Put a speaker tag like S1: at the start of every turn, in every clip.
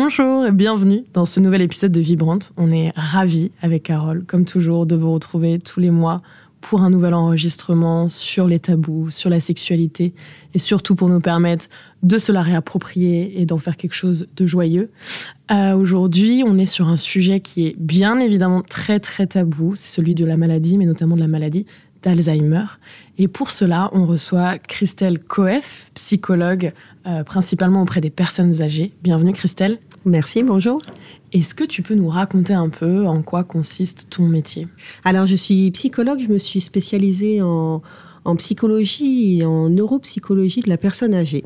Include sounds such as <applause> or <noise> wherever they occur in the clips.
S1: Bonjour et bienvenue dans ce nouvel épisode de Vibrante. On est ravis avec Carole, comme toujours, de vous retrouver tous les mois pour un nouvel enregistrement sur les tabous, sur la sexualité et surtout pour nous permettre de se la réapproprier et d'en faire quelque chose de joyeux. Euh, aujourd'hui, on est sur un sujet qui est bien évidemment très très tabou, c'est celui de la maladie, mais notamment de la maladie d'Alzheimer. Et pour cela, on reçoit Christelle Coef, psychologue euh, principalement auprès des personnes âgées. Bienvenue Christelle.
S2: Merci, bonjour.
S1: Est-ce que tu peux nous raconter un peu en quoi consiste ton métier?
S2: Alors, je suis psychologue, je me suis spécialisée en, psychologie et en neuropsychologie de la personne âgée.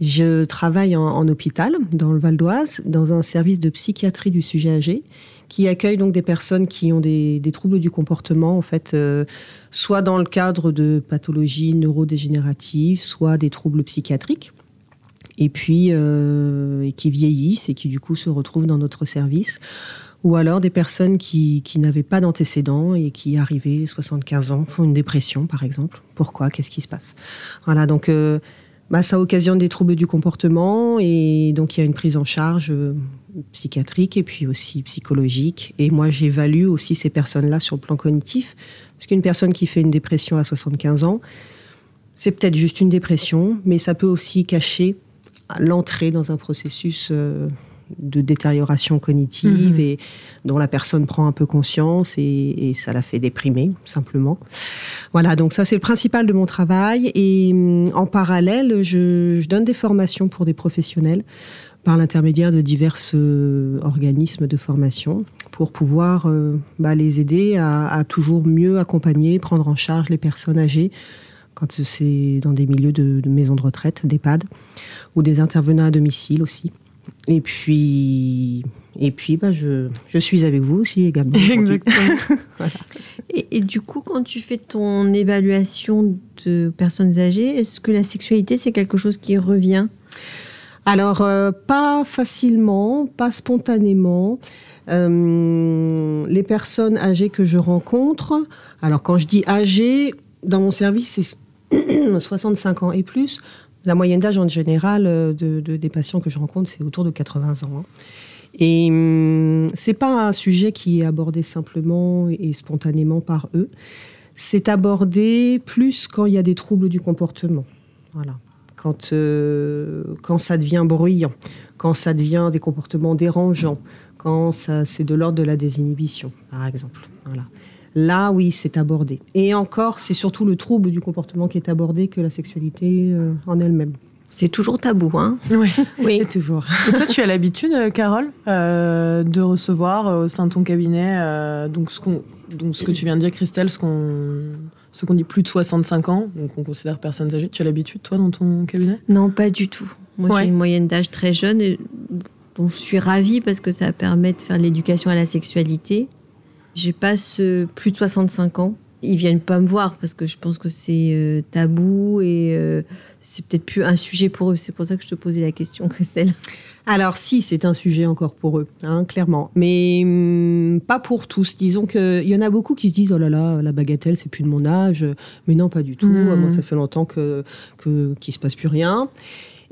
S2: Je travaille en, hôpital, dans le Val d'Oise, dans un service de psychiatrie du sujet âgé, qui accueille donc des personnes qui ont des, troubles du comportement, en fait, euh, soit dans le cadre de pathologies neurodégénératives, soit des troubles psychiatriques et puis euh, qui vieillissent et qui du coup se retrouvent dans notre service. Ou alors des personnes qui, n'avaient pas d'antécédents et qui arrivaient 75 ans font une dépression par exemple. Pourquoi? Qu'est-ce qui se passe? Voilà, donc euh, bah, ça occasionne des troubles du comportement et donc il y a une prise en charge euh, psychiatrique et puis aussi psychologique. Et moi j'évalue aussi ces personnes-là sur le plan cognitif parce qu'une personne qui fait une dépression à 75 ans, c'est peut-être juste une dépression, mais ça peut aussi cacher l'entrée dans un processus euh, de détérioration cognitive mhm. et dont la personne prend un peu conscience et, ça la fait déprimer simplement. Voilà, donc ça c'est le principal de mon travail et mm, en parallèle, je, donne des formations pour des professionnels par l'intermédiaire de divers euh, organismes de formation pour pouvoir euh, bah, les aider à, toujours mieux accompagner, prendre en charge les personnes âgées quand c'est dans des milieux de, de maisons de retraite, d'EHPAD ou des intervenants à domicile aussi. Et puis, et puis bah, je, je suis avec vous aussi également.
S3: Exactement. <laughs> et, du coup, quand tu fais ton évaluation de personnes âgées, est-ce que la sexualité, c'est quelque chose qui revient?
S2: Alors, euh, pas facilement, pas spontanément. Euh, les personnes âgées que je rencontre, alors quand je dis âgées, dans mon service, c'est <clears throat> 65 ans et plus. La moyenne d'âge en général euh, de, des patients que je rencontre, c'est autour de 80 ans. Hein. Et hum, c'est pas un sujet qui est abordé simplement et spontanément par eux. C'est abordé plus quand il y a des troubles du comportement. Voilà. Quand, euh, quand ça devient bruyant, quand ça devient des comportements dérangeants, quand c'est de l'ordre de la désinhibition, par exemple. Voilà. Là, oui, c'est abordé. Et encore, c'est surtout le trouble du comportement qui est abordé que la sexualité euh, en elle-même.
S3: C'est toujours tabou, hein
S1: Oui, <laughs> oui. toujours. Et toi, tu as l'habitude, euh, Carole, euh, de recevoir au sein de ton cabinet, donc, ce donc ce que tu viens de dire, Christelle, ce qu'on ce qu'on dit plus de 65 ans, donc on considère personnes âgées. Tu as l'habitude, toi, dans ton cabinet?
S3: Non, pas du tout. Moi, j'ai une moyenne d'âge très jeune, et, dont je suis ravie parce que ça permet de faire l'éducation à la sexualité. J'ai pas ce plus de 65 ans. Ils viennent pas me voir parce que je pense que c'est euh, tabou et euh, c'est peut-être plus un sujet pour eux. C'est pour ça que je te posais la question, <laughs> Christelle.
S2: Alors si, c'est un sujet encore pour eux, hein, clairement. Mais hum, pas pour tous. Disons qu'il y en a beaucoup qui se disent, oh là là, la bagatelle, c'est plus de mon âge. Mais non, pas du tout. Mmh. Moi, ça fait longtemps que, qu'il se passe plus rien.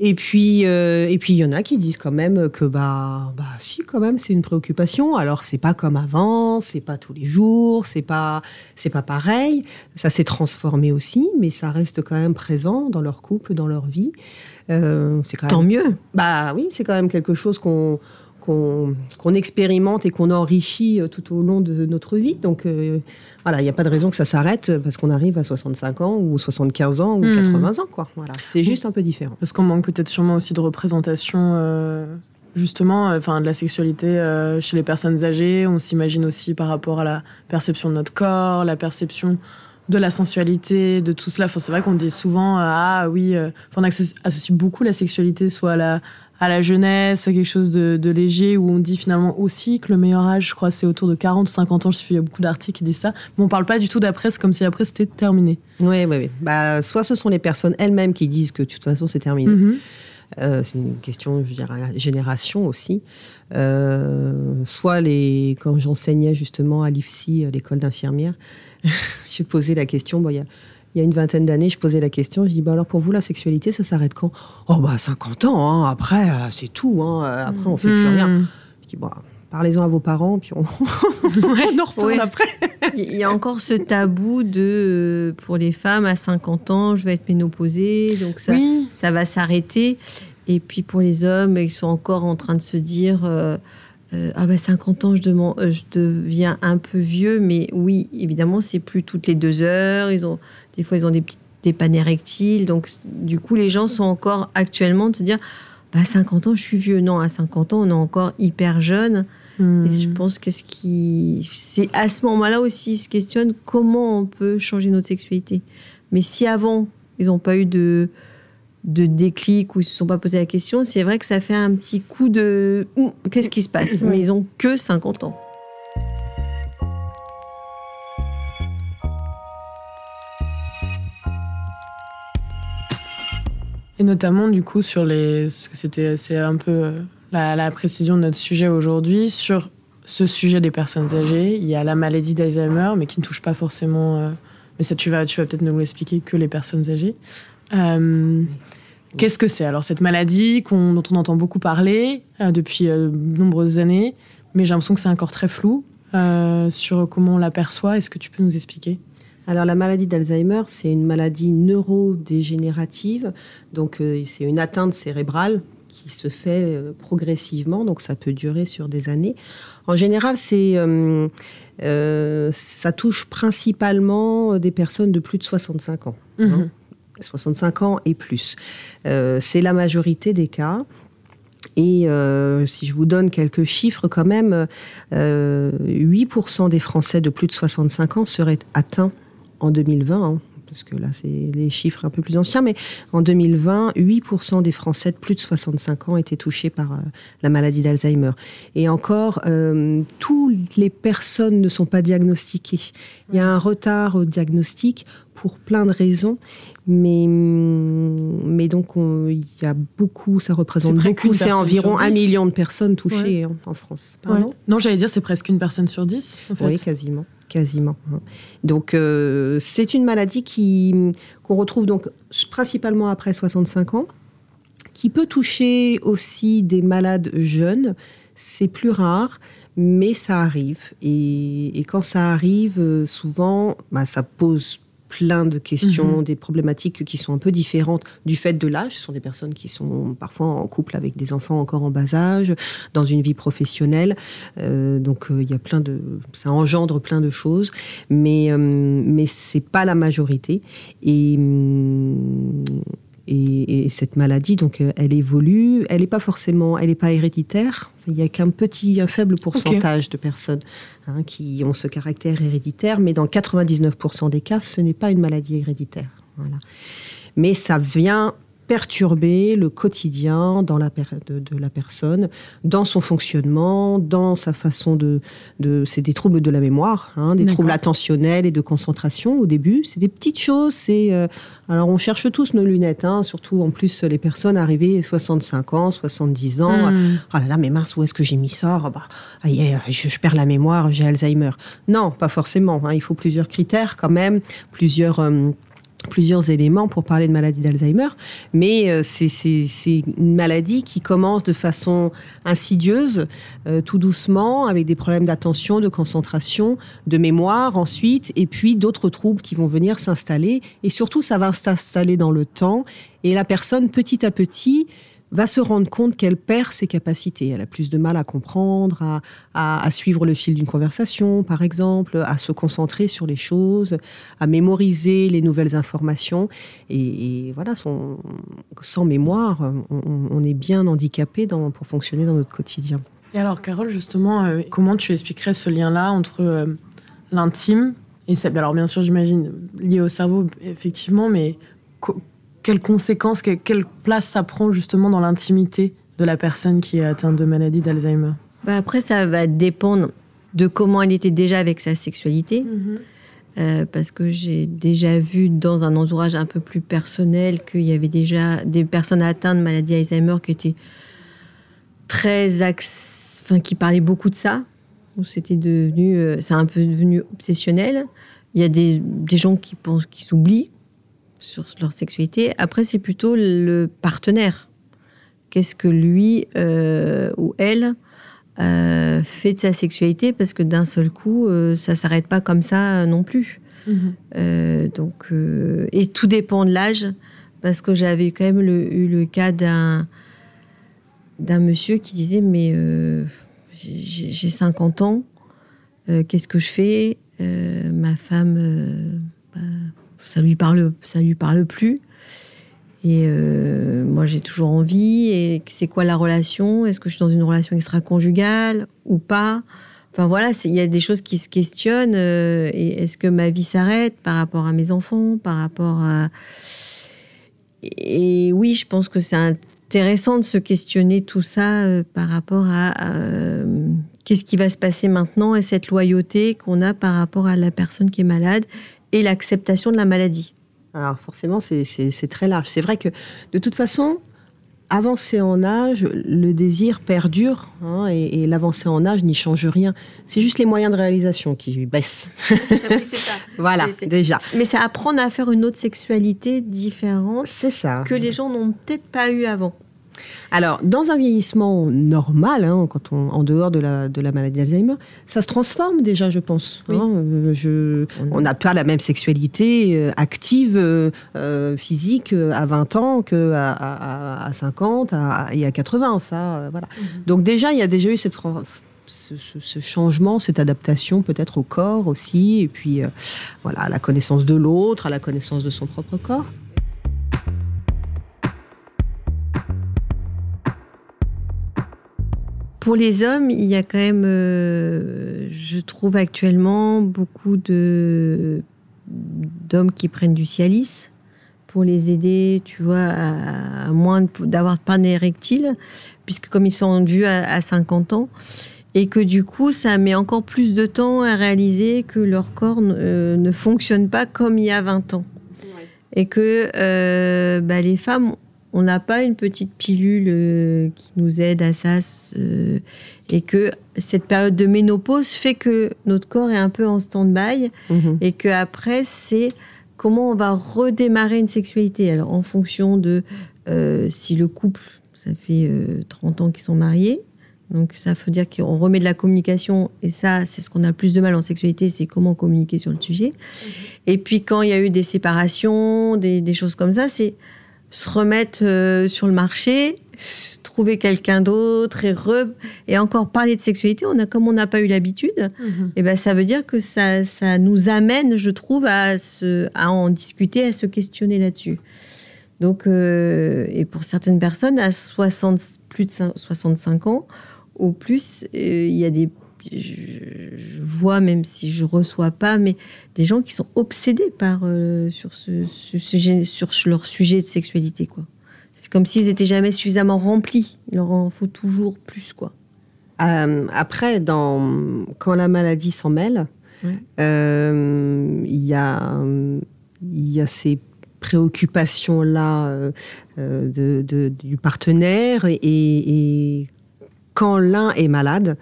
S2: Et puis, euh, et puis il y en a qui disent quand même que bah, bah si quand même c'est une préoccupation. Alors c'est pas comme avant, c'est pas tous les jours, c'est pas c'est pas pareil. Ça s'est transformé aussi, mais ça reste quand même présent dans leur couple, dans leur vie.
S3: Euh, c'est quand Tant mieux.
S2: Bah oui, c'est quand même quelque chose qu'on qu'on expérimente et qu'on enrichit euh, tout au long de notre vie. Donc euh, voilà, il n'y a pas de raison que ça s'arrête parce qu'on arrive à 65 ans ou 75 ans ou 80 hmm. ans. Quoi. Voilà, c'est juste un peu différent.
S1: Parce qu'on manque peut-être sûrement aussi de représentation. Euh, justement, enfin, de la sexualité chez les personnes âgées, on s'imagine aussi par rapport à la perception de notre corps, la perception de la sensualité, de tout cela. Enfin, c'est vrai qu'on dit souvent, ah oui, on associe beaucoup la sexualité soit à la, à la jeunesse, à quelque chose de, léger, où on dit finalement aussi que le meilleur âge, je crois, c'est autour de 40, 50 ans. Je suis, il y a beaucoup d'articles qui disent ça. Mais on parle pas du tout d'après, c'est comme si après c'était terminé.
S2: Oui, oui, oui. Bah, soit ce sont les personnes elles-mêmes qui disent que de toute façon c'est terminé. Mhm. Euh, c'est une question, je dirais, génération aussi. Euh, soit les, quand j'enseignais justement à l'IFSI, l'école d'infirmière, <laughs> j'ai posé la question. Bon, il y a il y a une vingtaine d'années, je posais la question, je dis, bah alors pour vous, la sexualité, ça s'arrête quand? Oh, bah 50 ans, hein. après, euh, c'est tout, hein. euh, après, on fait plus rien. Hmm. Je dis, bah, parlez-en à vos parents, puis on, <laughs> en reparle après.
S3: Il y a encore ce tabou de, euh, pour les femmes, à 50 ans, je vais être ménopausée, donc ça, ça va s'arrêter. Et puis pour les hommes, ils sont encore en train de se dire... ah bah 50 ans, je, je, deviens un peu vieux, mais oui, évidemment, c'est plus toutes les deux heures. Ils ont des fois, ils ont des, petites, des rectiles. Donc, du coup, les gens sont encore actuellement de se dire bah, 50 ans, je suis vieux. Non, à 50 ans, on est encore hyper jeune. Hmm. Et je pense que ce qui. C'est à ce moment-là aussi, ils se questionnent comment on peut changer notre sexualité. Mais si avant, ils n'ont pas eu de, de déclic ou ils ne se sont pas posé la question, c'est vrai que ça fait un petit coup de. Qu'est-ce qui se passe? Mais ils n'ont que 50 ans.
S1: Et notamment, du coup, sur les. C'était, c'est un peu euh, la, précision de notre sujet aujourd'hui. Sur ce sujet des personnes âgées, il y a la maladie d'Alzheimer, mais qui ne touche pas forcément. Euh, mais ça, tu vas, tu vas peut-être nous l'expliquer que les personnes âgées. Euh, qu'est-ce que c'est? Alors cette maladie dont on entend beaucoup parler depuis de nombreuses années, mais j'ai l'impression que c'est encore très flou sur comment on l'aperçoit. Est-ce que tu peux nous expliquer?
S2: Alors la maladie d'Alzheimer, c'est une maladie neurodégénérative, donc euh, c'est une atteinte cérébrale qui se fait euh, progressivement, donc ça peut durer sur des années. En général, c'est euh, ça touche principalement des personnes de plus de 65 ans. 65 mhm. ans et plus. c'est la majorité des cas. Et si je vous donne quelques chiffres quand même, 8% des Français de plus de 65 ans seraient atteints en 2020, hein, parce que là, c'est les chiffres un peu plus anciens, mais en 2020, 8% des Français de plus de 65 ans étaient touchés par euh, la maladie d'Alzheimer. Et encore, euh, toutes les personnes ne sont pas diagnostiquées. Il y a un retard au diagnostic pour plein de raisons, mais, mais donc il y a beaucoup, ça représente beaucoup, c'est environ un million de personnes touchées en, France.
S1: Non, j'allais dire c'est presque une personne sur dix. En fait.
S2: Oui, quasiment quasiment. Hein. Donc euh, c'est une maladie qui qu'on retrouve donc principalement après 65 ans, qui peut toucher aussi des malades jeunes. C'est plus rare, mais ça arrive. Et, quand ça arrive, euh, souvent, bah, ça pose plein de questions, mhm. des problématiques qui sont un peu différentes du fait de l'âge. Ce sont des personnes qui sont parfois en couple avec des enfants encore en bas âge, dans une vie professionnelle. Euh, donc euh, il y a plein de, ça engendre plein de choses, mais ce euh, mais c'est pas la majorité. Et et, cette maladie, donc, euh, elle évolue. Elle n'est pas forcément, elle n'est pas héréditaire. Il n'y a qu'un petit, un faible pourcentage de personnes hein, qui ont ce caractère héréditaire, mais dans 99% des cas, ce n'est pas une maladie héréditaire. Voilà. Mais ça vient perturber le quotidien dans la de, la personne, dans son fonctionnement, dans sa façon de... de c'est des troubles de la mémoire, hein, des troubles attentionnels et de concentration au début. C'est des petites choses. C'est euh, alors on cherche tous nos lunettes, hein, surtout en plus les personnes arrivées 65 ans, 70 ans. Hmm. Oh là là, mais mince, où est-ce que j'ai mis ça? Oh bah, je, perds la mémoire, j'ai Alzheimer. Non, pas forcément. Hein. il faut plusieurs critères quand même, plusieurs... Euh, plusieurs éléments pour parler de maladie d'Alzheimer, mais euh, c'est une maladie qui commence de façon insidieuse, euh, tout doucement, avec des problèmes d'attention, de concentration, de mémoire ensuite, et puis d'autres troubles qui vont venir s'installer, et surtout ça va s'installer dans le temps, et la personne petit à petit va se rendre compte qu'elle perd ses capacités. Elle a plus de mal à comprendre, à, suivre le fil d'une conversation, par exemple, à se concentrer sur les choses, à mémoriser les nouvelles informations. Et, voilà, sans mémoire, on, est bien handicapé pour fonctionner dans notre quotidien.
S1: Et alors, Carole, justement, euh, comment tu expliquerais ce lien-là entre euh, l'intime et ça, alors bien sûr, j'imagine lié au cerveau, effectivement, mais quelles conséquences, quelle place ça prend justement dans l'intimité de la personne qui est atteinte de maladie d'Alzheimer?
S3: Bah Après, ça va dépendre de comment elle était déjà avec sa sexualité. Mhm. Euh, parce que j'ai déjà vu dans un entourage un peu plus personnel qu'il y avait déjà des personnes atteintes de maladie Alzheimer qui étaient très enfin qui parlaient beaucoup de ça où c'était devenu euh, c'est un peu devenu obsessionnel il y a des, des gens qui pensent qui s'oublient sur leur sexualité après c'est plutôt le partenaire qu'est-ce que lui euh, ou elle euh, fait de sa sexualité parce que d'un seul coup, euh, ça s'arrête pas comme ça non plus. Mhm. donc, et tout dépend de l'âge parce que j'avais quand même eu le cas d'un d'un monsieur qui disait mais j'ai 50 ans, qu'est-ce que je fais? Ma femme, bah, ça lui parle, ça lui parle plus. Et euh, moi, j'ai toujours envie. Et c'est quoi la relation? Est-ce que je suis dans une relation extra-conjugale ou pas? Enfin voilà, il y a des choses qui se questionnent. Euh, et est-ce que ma vie s'arrête par rapport à mes enfants, par rapport à... Et oui, je pense que c'est intéressant de se questionner tout ça euh, par rapport à qu'est-ce qui va se passer maintenant et cette loyauté qu'on a par rapport à la personne qui est malade et l'acceptation de la maladie.
S2: Alors forcément, c'est très large. C'est vrai que de toute façon, avancer en âge, le désir perdure hein, et, l'avancée en âge n'y change rien. C'est juste les moyens de réalisation qui baissent. <laughs> Ah ça. <laughs> voilà, déjà.
S3: Mais c'est apprendre à faire une autre sexualité différente.
S2: Ça.
S3: Que les gens n'ont peut-être pas eu avant.
S2: Alors, dans un vieillissement normal, hein, quand on, en dehors de la, de la maladie d'Alzheimer, ça se transforme déjà, je pense. Hein. Euh, on n'a pas la même sexualité euh, active, euh, physique à 20 ans qu'à à, à, 50 et à 80. Ça, voilà. Mhm. Donc déjà, il y a déjà eu cette ce, changement, cette adaptation peut-être au corps aussi, et puis voilà, à la connaissance de l'autre, à la connaissance de son propre corps.
S3: Pour les hommes, il y a quand même, euh, je trouve actuellement, beaucoup de d'hommes qui prennent du Cialis pour les aider, tu vois, à, moins d'avoir pas érectile, puisque comme ils sont vus à, à, 50 ans, et que du coup, ça met encore plus de temps à réaliser que leur corps euh, ne fonctionne pas comme il y a 20 ans. Et que euh, bah, les femmes on n'a pas une petite pilule euh, qui nous aide à ça euh, et que cette période de ménopause fait que notre corps est un peu en stand-by mhm. et que après c'est comment on va redémarrer une sexualité alors en fonction de euh, si le couple ça fait 30 ans qu'ils sont mariés donc ça veut dire qu'on remet de la communication et ça c'est ce qu'on a plus de mal en sexualité c'est comment communiquer sur le sujet mhm. et puis quand il y a eu des séparations des choses comme ça c'est se remettre euh, sur le marché, trouver quelqu'un d'autre et, et encore parler de sexualité, on a, comme on n'a pas eu l'habitude, mhm. et eh ben ça veut dire que ça, ça nous amène, je trouve, à, se, à en discuter, à se questionner là-dessus. Donc, euh, et pour certaines personnes, à 60, plus de 65 ans ou plus, euh, il y a des je, vois, même si je reçois pas, mais des gens qui sont obsédés par euh, sur ce, sujet, sur leur sujet de sexualité, quoi. C'est comme s'ils étaient jamais suffisamment remplis. Il leur en faut toujours plus, quoi.
S2: Euh, après, dans, quand la maladie s'en mêle, euh, il y, a, y a ces préoccupations-là de, du partenaire et, et quand l'un est malade,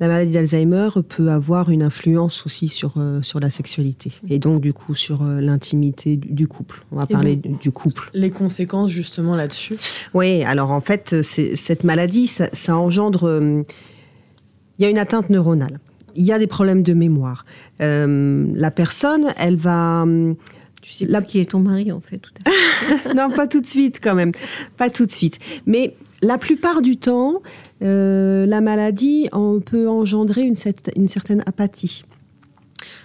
S2: la maladie d'Alzheimer peut avoir une influence aussi sur, euh, sur la sexualité et donc du coup sur euh, l'intimité du, couple. On va parler du couple.
S1: Les conséquences justement là-dessus?
S2: Oui, alors en fait, cette maladie, ça, engendre... Euh, il y a une atteinte neuronale. Il y a des problèmes de mémoire. la personne, elle va...
S3: Tu sais là qui est ton mari en fait tout à <laughs>
S2: Non, pas tout de suite quand même. Pas tout de suite. Mais la plupart du temps, euh, la maladie peut engendrer une, certaine apathie.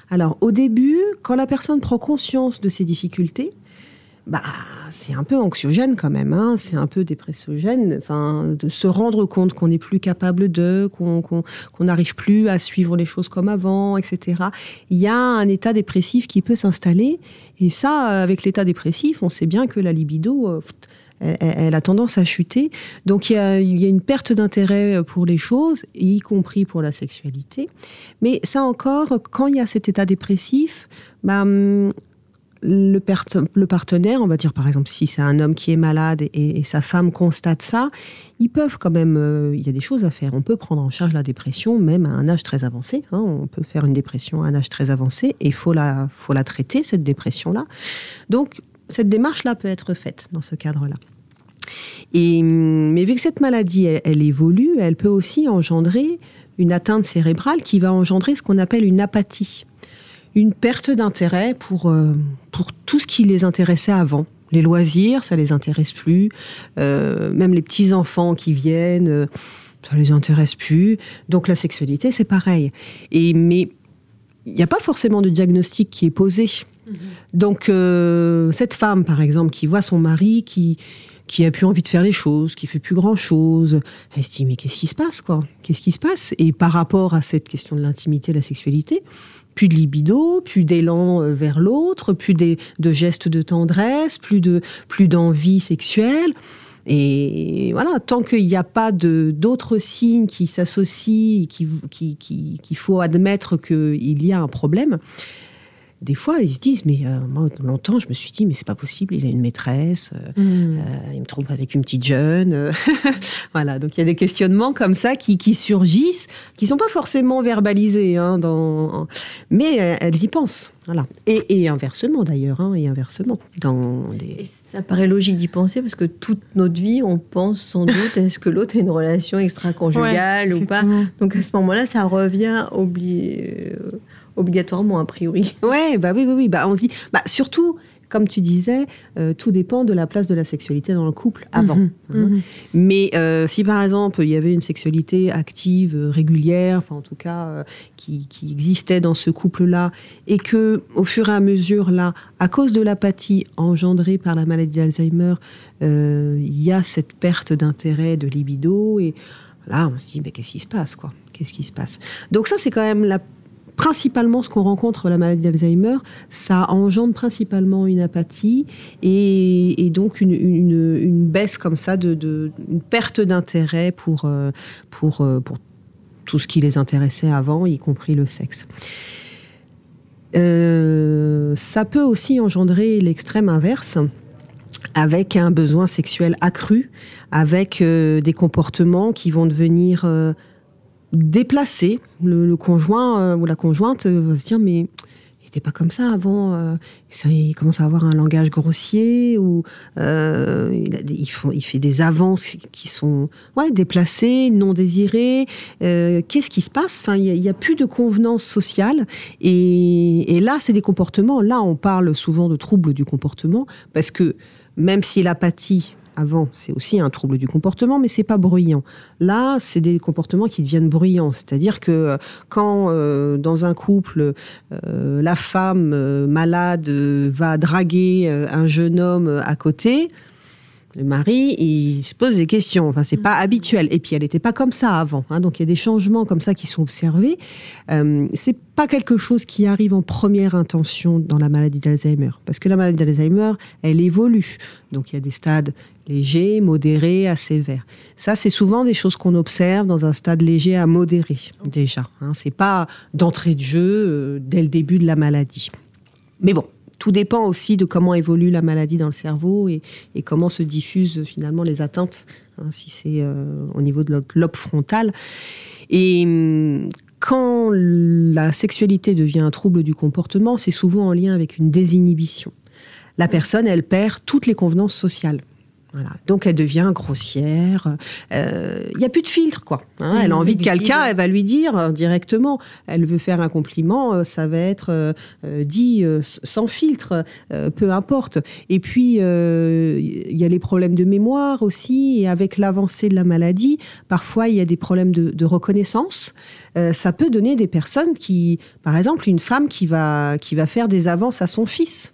S2: Alors, au début, quand la personne prend conscience de ses difficultés, bah, c'est un peu anxiogène quand même, hein. c'est un peu dépressogène, de se rendre compte qu'on n'est plus capable de, qu'on n'arrive plus à suivre les choses comme avant, etc. Il y a un état dépressif qui peut s'installer, et ça, avec l'état dépressif, on sait bien que la libido, euh, elle, a tendance à chuter. Donc il y a, une perte d'intérêt pour les choses, y compris pour la sexualité. Mais ça encore, quand il y a cet état dépressif, bah, hum, le, partenaire, on va dire par exemple si c'est un homme qui est malade et, sa femme constate ça, ils peuvent quand même, euh, il y a des choses à faire. On peut prendre en charge la dépression même à un âge très avancé. Hein. on peut faire une dépression à un âge très avancé et il faut la, faut la traiter, cette dépression-là. Donc cette démarche-là peut être faite dans ce cadre-là. Et, mais vu que cette maladie, elle évolue, elle peut aussi engendrer une atteinte cérébrale qui va engendrer ce qu'on appelle une apathie une perte d'intérêt pour, euh, pour tout ce qui les intéressait avant. Les loisirs, ça les intéresse plus. Euh, même les petits enfants qui viennent, euh, ça les intéresse plus. Donc la sexualité, c'est pareil. Mais il n'y a pas forcément de diagnostic qui est posé. Mm-hmm. Donc cette femme, par exemple, qui voit son mari qui qui a plus envie de faire les choses, qui fait plus grand chose. Elle se dit mais qu'est-ce qui se passe quoi? Qu'est-ce qui se passe? Et par rapport à cette question de l'intimité, la sexualité, plus de libido, plus d'élan euh, vers l'autre, plus de gestes de tendresse, plus de plus d'envie sexuelle. Et voilà, tant qu'il n'y a pas d'autres signes qui s'associent, qu'il qui, qui, qui, faut admettre qu'il y a un problème, des fois, ils se disent, mais euh, moi, longtemps, je me suis dit, mais c'est pas possible, il a une maîtresse, euh, mm. euh, il me trompe avec une petite jeune. <laughs> voilà, donc il y a des questionnements comme ça qui, surgissent, qui sont pas forcément verbalisés, hein, dans... mais elles y pensent. Voilà. Et, inversement d'ailleurs, hein, et inversement. Dans
S3: ça paraît logique d'y penser parce que toute notre vie, on pense sans doute est-ce que l'autre a une relation extra-conjugale ou pas? Donc à ce moment-là, ça revient oublié obligatoirement, a priori.
S2: Ouais, bah oui, oui, oui. Bah, on se dit, bah, surtout, comme tu disais, euh, tout dépend de la place de la sexualité dans le couple avant. Mhm, hein. mhm. Mais euh, si par exemple il y avait une sexualité active, euh, régulière, enfin en tout cas qui, qui, existait dans ce couple-là, et que au fur et à mesure là, à cause de l'apathie engendrée par la maladie d'Alzheimer, il y a cette perte d'intérêt, de libido, et là on se dit mais qu'est-ce qui se passe quoi? Qu'est-ce qui se passe? Donc ça c'est quand même la principalement ce qu'on rencontre la maladie d'Alzheimer, ça engendre principalement une apathie et, donc une, baisse comme ça, de, une perte d'intérêt pour, euh, euh, pour tout ce qui les intéressait avant, y compris le sexe. Euh, ça peut aussi engendrer l'extrême inverse avec un besoin sexuel accru, avec des comportements qui vont devenir déplacé. Le, conjoint euh, ou la conjointe euh, va se dire mais il n'était pas comme ça avant. Euh, il commence à avoir un langage grossier ou il, fait des avances qui sont ouais, déplacées, non désirées. Qu'est-ce qui se passe? Enfin, il n'y a, plus de convenance sociale. Et, et là, c'est des comportements. Là, on parle souvent de troubles du comportement parce que même si l'apathie avant, c'est aussi un trouble du comportement, mais c'est pas bruyant. Là, c'est des comportements qui deviennent bruyants. C'est-à-dire que euh, quand euh, dans un couple, euh, la femme malade va draguer un jeune homme à côté, le mari, il se pose des questions. Enfin, c'est pas mm. habituel. Et puis, elle n'était pas comme ça avant. Hein. Donc, il y a des changements comme ça qui sont observés. Euh, c'est pas quelque chose qui arrive en première intention dans la maladie d'Alzheimer, parce que la maladie d'Alzheimer, elle évolue. Donc, il y a des stades légers, modérés, à sévères. Ça, c'est souvent des choses qu'on observe dans un stade léger à modéré déjà. Hein. C'est pas d'entrée de jeu euh, dès le début de la maladie. Mais bon, tout dépend aussi de comment évolue la maladie dans le cerveau et, comment se diffusent finalement les atteintes, hein, si c'est euh, au niveau de lobe frontal. Et hum, quand la sexualité devient un trouble du comportement, c'est souvent en lien avec une désinhibition. La personne, elle perd toutes les convenances sociales. Donc elle devient grossière. Il euh, n'y a plus de filtre, quoi. Hein. elle a envie de quelqu'un, elle va lui dire euh, directement. Elle veut faire un compliment, euh, ça va être dit sans filtre, peu importe. Et puis il y a les problèmes de mémoire aussi, et avec l'avancée de la maladie, parfois il y a des problèmes de, de reconnaissance. ça peut donner des personnes qui, par exemple, une femme qui va qui va faire des avances à son fils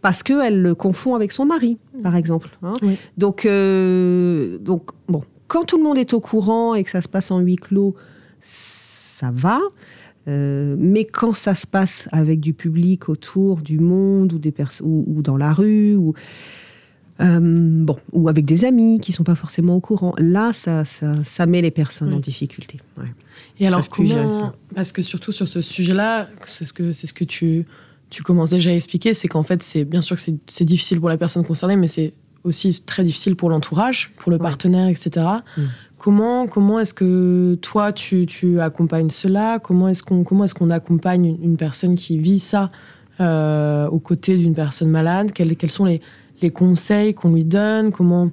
S2: parce qu'elle le confond avec son mari, par mm. exemple. Hein. Donc, euh, donc, bon, quand tout le monde est au courant et que ça se passe en huis clos, ça va. Euh, mais quand ça se passe avec du public autour du monde ou, des ou, ou dans la rue, ou... Euh, bon, ou avec des amis qui sont pas forcément au courant. Là, ça, ça, met les personnes en difficulté.
S1: Et alors comment Parce que surtout sur ce sujet-là, c'est ce que c'est ce que tu tu commences déjà à expliquer, c'est qu'en fait, c'est bien sûr que c'est difficile pour la personne concernée, mais c'est aussi très difficile pour l'entourage, pour le partenaire, etc. Mm. Comment, comment est-ce que toi, tu, tu accompagnes cela? Comment est-ce qu'on est qu'on accompagne une personne qui vit ça euh, aux côtés d'une personne malade? Quels, quels, sont les, les conseils qu'on lui donne? Comment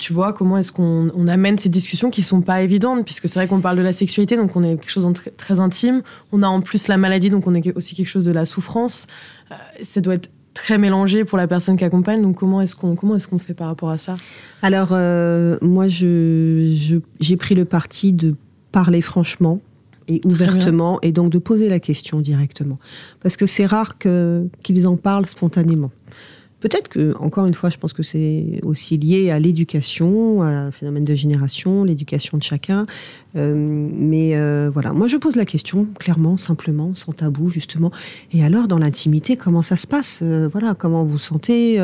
S1: tu vois, comment est-ce qu'on on amène ces discussions qui sont pas évidentes, puisque c'est vrai qu'on parle de la sexualité, donc on est quelque chose de très, très, intime. On a en plus la maladie, donc on est aussi quelque chose de la souffrance. Euh, ça doit être très mélangé pour la personne qui accompagne. Donc comment est-ce qu'on comment est-ce qu'on fait par rapport à ça?
S2: Alors euh, moi je, j'ai pris le parti de parler franchement et ouvertement et donc de poser la question directement parce que c'est rare que qu'ils en parlent spontanément. Peut-être que, encore une fois, je pense que c'est aussi lié à l'éducation, à un phénomène de génération, l'éducation de chacun. Euh, mais euh, voilà, moi je pose la question clairement, simplement, sans tabou justement. Et alors, dans l'intimité, comment ça se passe? Euh, Voilà, comment vous sentez?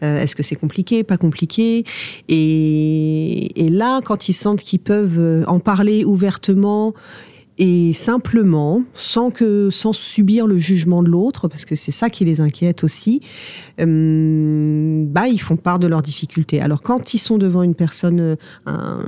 S2: Est-ce que c'est compliqué, pas compliqué? Et, et, là, quand ils sentent qu'ils peuvent en parler ouvertement et simplement, sans que, sans subir le jugement de l'autre, parce que c'est ça qui les inquiète aussi, euh, bah ils font part de leurs difficultés. Alors quand ils sont devant une personne, un,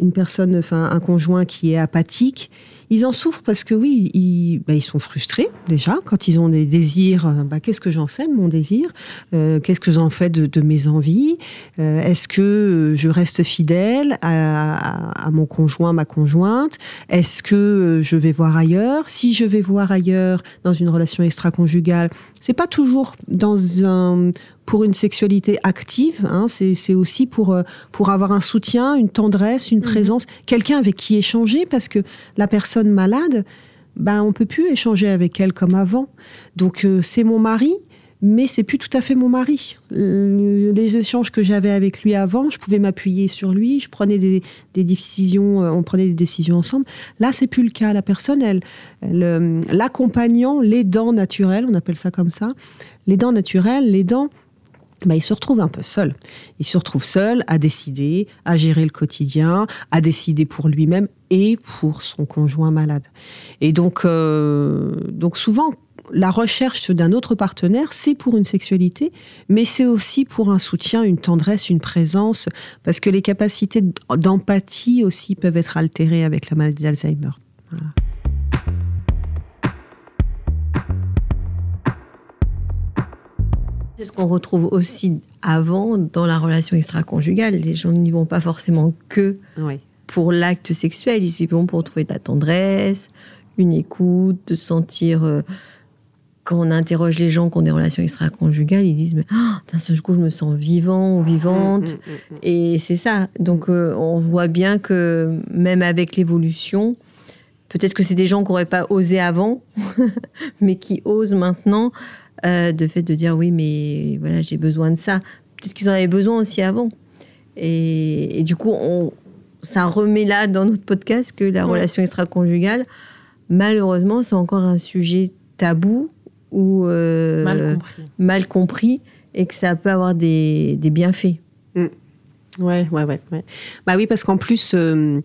S2: une personne, enfin un conjoint qui est apathique, ils en souffrent parce que oui, ils, bah, ils sont frustrés déjà quand ils ont des désirs. Euh, bah, qu'est-ce que j'en fais de mon désir euh, Qu'est-ce que j'en fais de, mes envies euh, Est-ce que je reste fidèle à, à mon conjoint, ma conjointe Est-ce que je vais voir ailleurs? Si je vais voir ailleurs dans une relation extra-conjugale, c'est pas toujours dans un pour une sexualité active, hein, c'est aussi pour, euh, pour avoir un soutien, une tendresse, une mhm. présence, quelqu'un avec qui échanger, parce que la personne malade, ben, on peut plus échanger avec elle comme avant. Donc euh, c'est mon mari, mais c'est plus tout à fait mon mari. Euh, les échanges que j'avais avec lui avant, je pouvais m'appuyer sur lui, je prenais des, décisions, on prenait des décisions ensemble. Là, c'est plus le cas. La personne, elle, l'accompagnant, l'aidant naturel, on appelle ça comme ça, l'aidant naturel, l'aidant bah, il se retrouve un peu seul. Il se retrouve seul à décider, à gérer le quotidien, à décider pour lui-même et pour son conjoint malade. Et donc, euh, donc souvent, la recherche d'un autre partenaire, c'est pour une sexualité, mais c'est aussi pour un soutien, une tendresse, une présence, parce que les capacités d'empathie aussi peuvent être altérées avec la maladie d'Alzheimer. Voilà.
S3: C'est ce qu'on retrouve aussi avant dans la relation extra-conjugale. Les gens n'y vont pas forcément que pour l'acte sexuel, ils y vont pour trouver de la tendresse, une écoute, de sentir. Euh, quand on interroge les gens qui ont des relations extra-conjugales, ils disent mais oh, d'un seul coup je me sens vivant ou vivante. Mm, mm, mm, Et c'est ça. Donc euh, on voit bien que même avec l'évolution, peut-être que c'est des gens qui n'auraient pas osé avant, <laughs> mais qui osent maintenant euh, de fait de dire oui, mais voilà, j'ai besoin de ça. Peut-être qu'ils en avaient besoin aussi avant. Et, du coup, on, ça remet là dans notre podcast que la relation extra-conjugale, malheureusement, c'est encore un sujet tabou ou
S1: euh,
S3: mal, compris. et que ça peut avoir des, bienfaits.
S2: Mm. Ouais, ouais, ouais, ouais, Bah oui, parce qu'en plus, euh,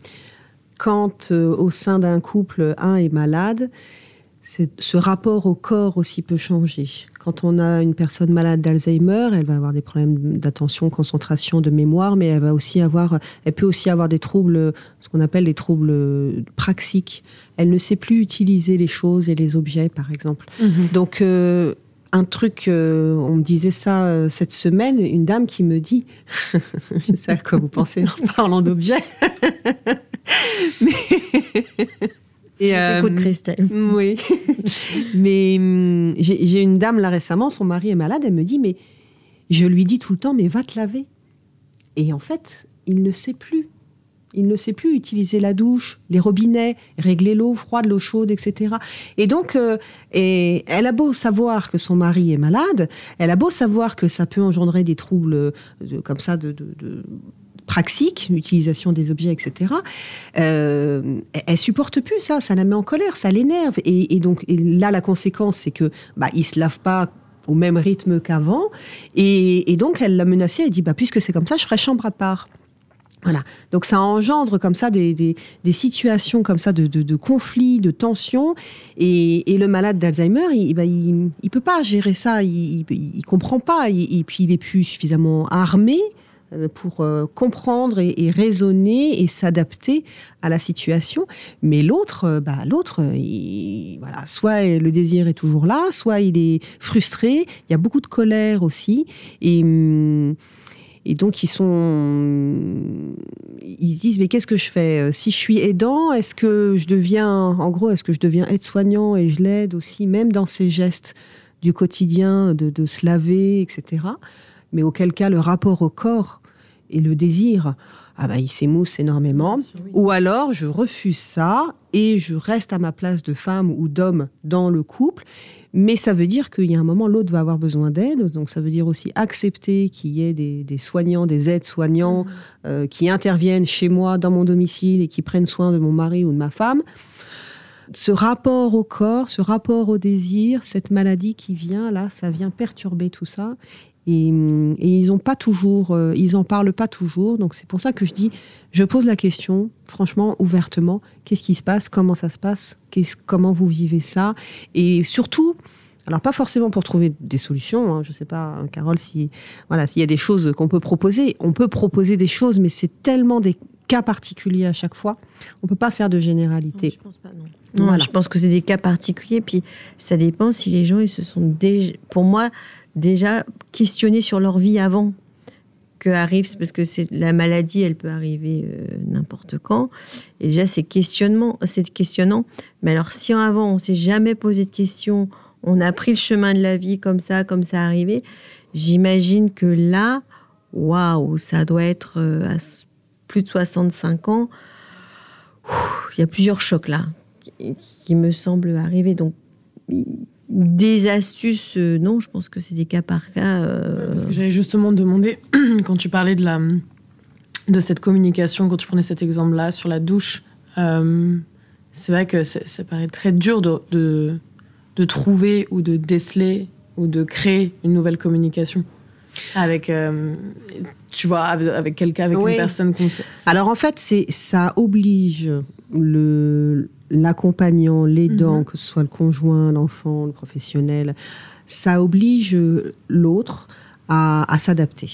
S2: quand au sein d'un couple, un est malade, ce rapport au corps aussi peut changer. Quand on a une personne malade d'Alzheimer, elle va avoir des problèmes d'attention, concentration, de mémoire, mais elle va aussi avoir, elle peut aussi avoir des troubles, ce qu'on appelle les troubles praxiques. Elle ne sait plus utiliser les choses et les objets, par exemple. Mhm. Donc euh, un truc, euh, on me disait ça euh, cette semaine, une dame qui me dit, <laughs> je sais à quoi vous pensez en parlant d'objets, <laughs> mais
S3: et, euh, Christelle. <laughs>
S2: Oui. <laughs> mais hum, j'ai une dame là récemment, son mari est malade, elle me dit, mais je lui dis tout le temps, mais va te laver. Et en fait, il ne sait plus. Il ne sait plus utiliser la douche, les robinets, régler l'eau froide, l'eau chaude, etc. Et donc, euh, et elle a beau savoir que son mari est malade, elle a beau savoir que ça peut engendrer des troubles comme ça de, de praxique, l'utilisation des objets, etc. Euh, elle, supporte plus ça, ça la met en colère, ça l'énerve. Et, donc là, la conséquence, c'est que bah, il se lave pas au même rythme qu'avant. Et, donc, elle l'a menacé, elle dit, bah, puisque c'est comme ça, je ferai chambre à part. Voilà. Donc ça engendre comme ça des, des, situations comme ça de, de, de conflits, de tensions. Et, le malade d'Alzheimer, il, bah, il, il, peut pas gérer ça. Il, il, comprend pas. Et, puis il est plus suffisamment armé pour euh, comprendre et, raisonner et s'adapter à la situation. Mais l'autre, euh, bah, l'autre, voilà, soit le désir est toujours là, soit il est frustré. Il y a beaucoup de colère aussi. Et et donc, ils sont. Ils se disent mais qu'est-ce que je fais? Si je suis aidant, est-ce que je deviens. En gros, est-ce que je deviens aide-soignant et je l'aide aussi, même dans ses gestes du quotidien, de, se laver, etc. Mais auquel cas, le rapport au corps et le désir, ah bah, il s'émousse énormément. Ou alors, je refuse ça et je reste à ma place de femme ou d'homme dans le couple mais ça veut dire qu'il y a un moment, l'autre va avoir besoin d'aide. Donc ça veut dire aussi accepter qu'il y ait des, soignants, des aides-soignants mmh. euh, qui interviennent chez moi, dans mon domicile, et qui prennent soin de mon mari ou de ma femme. Ce rapport au corps, ce rapport au désir, cette maladie qui vient, là, ça vient perturber tout ça. Et, ils ont pas toujours, euh, ils en parlent pas toujours. Donc c'est pour ça que je dis, je pose la question, franchement, ouvertement, qu'est-ce qui se passe, comment ça se passe, comment vous vivez ça, et surtout. Alors pas forcément pour trouver des solutions, hein, je sais pas, hein, Carole, si voilà, s'il y a des choses qu'on peut proposer, on peut proposer des choses, mais c'est tellement des cas particuliers à chaque fois, on peut pas faire de généralité.
S3: je pense pas, non. Je pense que c'est des cas particuliers, puis ça dépend si les gens ils se sont déjà, pour moi, déjà questionner sur leur vie avant que arrive, parce que c'est la maladie, elle peut arriver euh, n'importe quand. Et déjà, c'est questionnement, c'est questionnant. Mais alors, si avant on s'est jamais posé de questions, on a pris le chemin de la vie comme ça, comme ça arrivé, j'imagine que là, waouh, ça doit être euh, à plus de 65 ans. Il y a plusieurs chocs là qui, me semblent arriver. Donc, des astuces, euh, non, je pense que c'est des cas par cas.
S1: Euh. Parce que j'avais justement demandé, <clears throat> quand tu parlais de, la, de cette communication, quand tu prenais cet exemple-là sur la douche, euh, c'est vrai que ça paraît très dur de, de, trouver ou de déceler ou de créer une nouvelle communication avec tu vois avec quelqu'un avec une personne qu'on sait.
S2: alors en fait c'est ça oblige le l'accompagnant, l'aidant, mhm. que ce soit le conjoint, l'enfant, le professionnel, ça oblige l'autre à, s'adapter,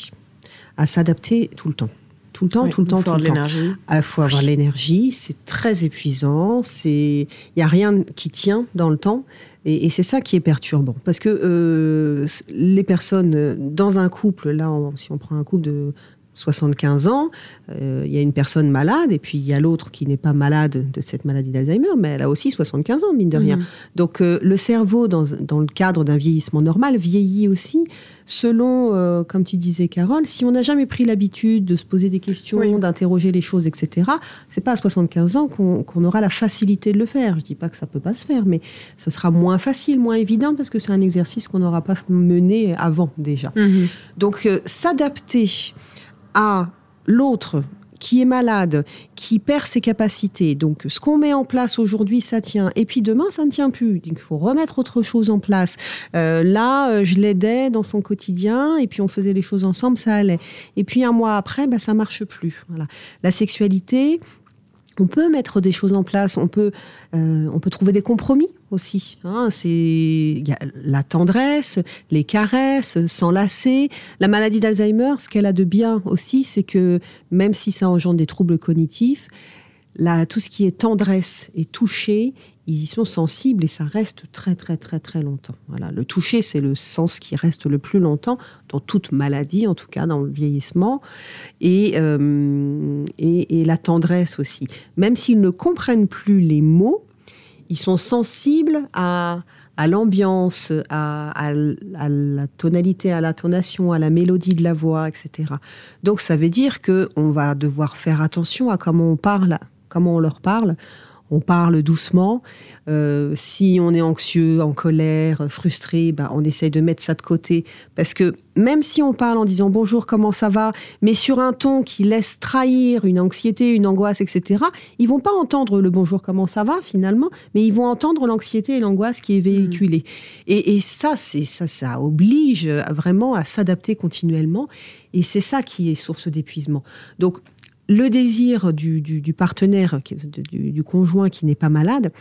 S2: à s'adapter tout le temps. Tout le temps, tout le temps, tout le temps. Il faut avoir l'énergie, c'est très épuisant, il n'y a rien qui tient dans le temps. Et, c'est ça qui est perturbant. Parce que euh, les personnes dans un couple, là, si on prend un couple de 75 ans, euh, il y a une personne malade, et puis il y a l'autre qui n'est pas malade de cette maladie d'Alzheimer, mais elle a aussi 75 ans, mine de rien. Mhm. Donc euh, le cerveau, dans, le cadre d'un vieillissement normal, vieillit aussi selon, euh, comme tu disais, Carole, si on n'a jamais pris l'habitude de se poser des questions, d'interroger les choses, etc., c'est pas à 75 ans qu'on aura la facilité de le faire. Je dis pas que ça peut pas se faire, mais ce sera moins facile, moins évident, parce que c'est un exercice qu'on n'aura pas mené avant déjà. Mhm. Donc s'adapter à l'autre qui est malade, qui perd ses capacités. Donc, ce qu'on met en place aujourd'hui, ça tient. Et puis demain, ça ne tient plus. il faut remettre autre chose en place. Euh, là, euh, je l'aidais dans son quotidien, et puis on faisait les choses ensemble, ça allait. Et puis un mois après, bah, ça marche plus. La sexualité, on peut mettre des choses en place, on peut, euh, on peut trouver des compromis aussi. Hein. C'est la tendresse, les caresses, s'enlacer. La maladie d'Alzheimer, ce qu'elle a de bien aussi, c'est que même si ça engendre des troubles cognitifs, là, tout ce qui est tendresse et toucher, ils y sont sensibles et ça reste très très très très longtemps. Voilà, le toucher, c'est le sens qui reste le plus longtemps dans toute maladie, en tout cas dans le vieillissement, et, euh, et, la tendresse aussi. Même s'ils ne comprennent plus les mots, ils sont sensibles à, l'ambiance, à, à, la tonalité, à l'intonation, à la mélodie de la voix, etc. Donc ça veut dire que on va devoir faire attention à comment on parle, comment on leur parle on parle doucement. Euh, si on est anxieux, en colère, frustré, bah, on essaye de mettre ça de côté. Parce que même si on parle en disant bonjour, comment ça va, mais sur un ton qui laisse trahir une anxiété, une angoisse, etc., ils vont pas entendre le bonjour, comment ça va finalement, mais ils vont entendre l'anxiété et l'angoisse qui est véhiculée. Hmm. Et, ça, c'est ça, ça oblige vraiment à s'adapter continuellement. Et c'est ça qui est source d'épuisement. Donc, le désir du, partenaire, du, conjoint qui n'est pas malade,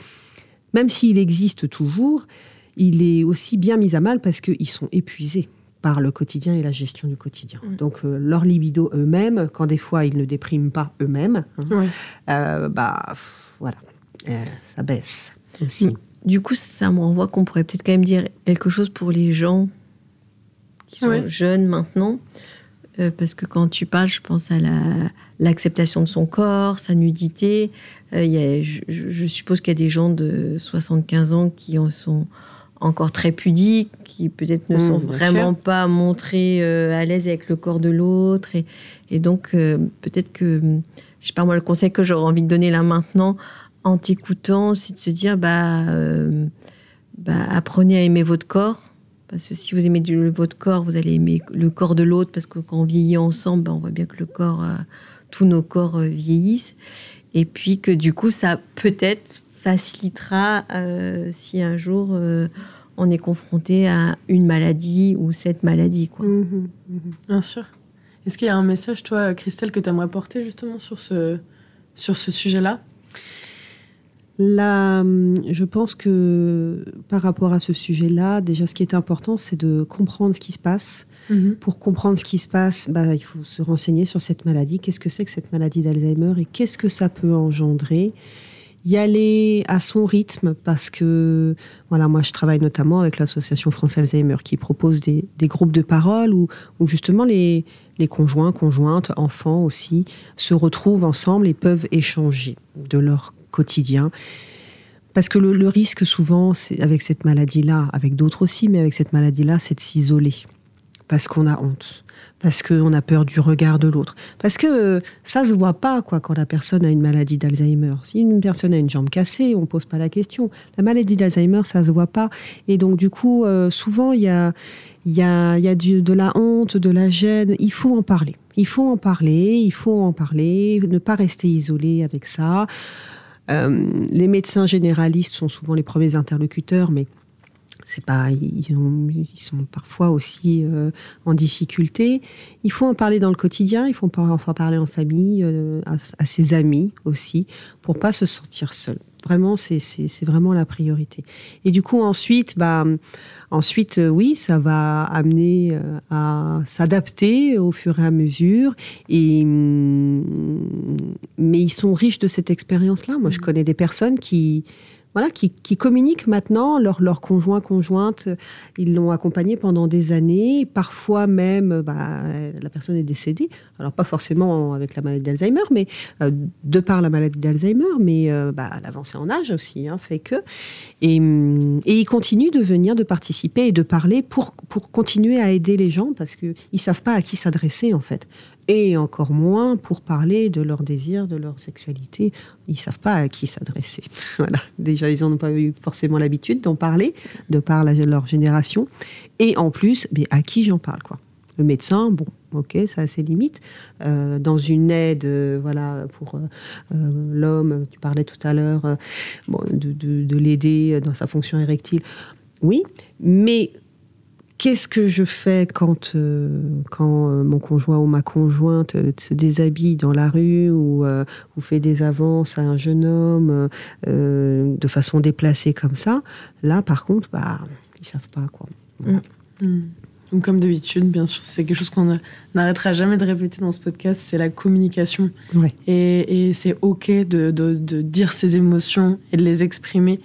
S2: même s'il existe toujours, il est aussi bien mis à mal parce qu'ils sont épuisés par le quotidien et la gestion du quotidien. Mm. Donc euh, leur libido eux-mêmes, quand des fois ils ne dépriment pas eux-mêmes, hein, euh, bah voilà, euh, ça baisse aussi. Mm.
S3: Du coup, ça me renvoie qu'on pourrait peut-être quand même dire quelque chose pour les gens qui sont jeunes maintenant. Euh, parce que quand tu parles, je pense à l'acceptation de son corps, sa nudité. Euh, je, suppose qu'il y a des gens de 75 ans qui en sont encore très pudiques, qui peut-être ne mmh, sont vraiment pas montrés euh, à l'aise avec le corps de l'autre. Et, donc, peut-être que, je sais pas moi, le conseil que j'aurais envie de donner là maintenant, en t'écoutant, c'est de se dire, bah, bah apprenez à aimer votre corps parce que si vous aimez votre corps, vous allez aimer le corps de l'autre, parce que quand on vieillit ensemble, ben, on voit bien que le corps, euh, tous nos corps euh, vieillissent. Et puis que du coup, ça peut-être facilitera euh, si un jour on est confronté à une maladie ou cette maladie. Quoi. Mmh
S1: mmh bien sûr. Est-ce qu'il y a un message, toi, Christelle, que tu aimerais porter justement sur ce sujet-là?
S2: Là, hum, je pense que par rapport à ce sujet-là, déjà, ce qui est important, c'est de comprendre ce qui se passe. Mhm. Pour comprendre ce qui se passe, bah, il faut se renseigner sur cette maladie. Qu'est-ce que c'est que cette maladie d'Alzheimer et qu'est-ce que ça peut engendrer? Y aller à son rythme parce que voilà moi je travaille notamment avec l'association France Alzheimer qui propose des, groupes de parole où, justement les, les conjoints conjointes enfants aussi se retrouvent ensemble et peuvent échanger de leur quotidien. Parce que le, risque souvent, avec cette maladie-là, avec d'autres aussi, mais avec cette maladie-là, c'est de s'isoler. Parce qu'on a honte. Parce qu'on a peur du regard de l'autre. Parce que euh, ça se voit pas, quoi, quand la personne a une maladie d'Alzheimer. Si une personne a une jambe cassée, on pose pas la question. La maladie d'Alzheimer, ça se voit pas. Et donc, du coup, euh, souvent, il y a, y a, y a de la honte, de la gêne. Il faut en parler. Il faut en parler, il faut en parler, ne pas rester isolé avec ça. Euh, les médecins généralistes sont souvent les premiers interlocuteurs, mais c'est pas, ils, sont parfois aussi euh, en difficulté. Il faut en parler dans le quotidien, il faut en parler en famille, euh, à, ses amis aussi, pour pas se sentir seul. Vraiment, c'est vraiment la priorité. Et du coup, ensuite, bah, ensuite, euh, oui, ça va amener à s'adapter au fur et à mesure. Et, mm, mais ils sont riches de cette expérience-là. Moi, je mmh. connais des personnes qui voilà, qui, communiquent maintenant, leur, leur conjoint, conjointe, ils l'ont accompagné pendant des années, parfois même, bah, la personne est décédée, alors pas forcément avec la maladie d'Alzheimer, mais euh, de par la maladie d'Alzheimer, mais euh, bah, l'avancée en âge aussi hein, fait que. Et, et, ils continuent de venir, de participer et de parler pour, pour continuer à aider les gens, parce qu'ils ne savent pas à qui s'adresser en fait et encore moins pour parler de leurs désirs, de leur sexualité. Ils savent pas à qui s'adresser. <laughs> voilà. Déjà, ils n'en ont pas eu forcément l'habitude d'en parler, de par leur génération. Et en plus, mais à qui j'en parle, quoi? Le médecin, bon, ok, ça a ses limites. Euh, dans une aide, euh, voilà, pour euh, l'homme, tu parlais tout à l'heure, de l'aider dans sa fonction érectile, oui, mais Qu'est-ce que je fais quand, euh, quand euh, mon conjoint ou ma conjointe euh, se déshabille dans la rue ou, ou, fait des avances à un jeune homme de façon déplacée comme ça? Là, par contre, bah, ils savent pas quoi.
S1: Mm. Mm. Donc, comme d'habitude, bien sûr, c'est quelque chose qu'on n'arrêtera jamais de répéter dans ce podcast, c'est la communication. Et, et c'est OK de, de, de, dire ses émotions et de les exprimer.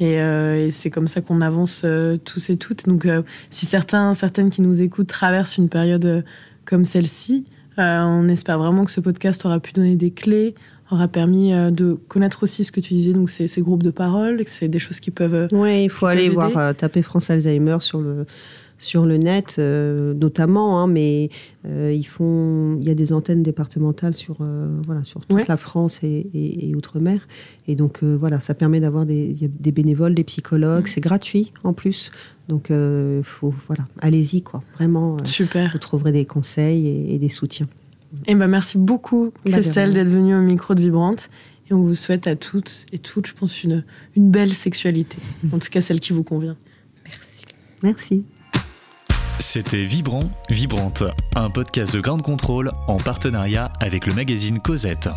S1: Euh, et, c'est comme ça qu'on avance euh, tous et toutes. Donc, euh, si certains, certaines qui nous écoutent traversent une période comme celle-ci, on espère vraiment que ce podcast aura pu donner des clés, aura permis de connaître aussi ce que tu disais, donc ces, ces groupes de parole, que c'est des choses qui peuvent.
S2: Oui, il faut aller voir, taper France Alzheimer sur le sur le net, notamment, hein, mais ils font, il y a des antennes départementales sur, voilà, sur toute la France et, outre-mer. Et donc, voilà, ça permet d'avoir des, des bénévoles, des psychologues, c'est gratuit en plus. Donc, faut, voilà, allez-y, quoi. Vraiment,
S1: Super.
S2: vous trouverez des conseils et, des soutiens.
S1: Et eh ben, merci beaucoup, Christelle, d'être venue au micro de Vibrante. Et on vous souhaite à toutes et toutes, je pense, une, une belle sexualité. En <laughs> tout cas, celle qui vous convient.
S3: Merci.
S2: Merci.
S4: C'était Vibrant, Vibrante, un podcast de grande contrôle en partenariat avec le magazine Cosette.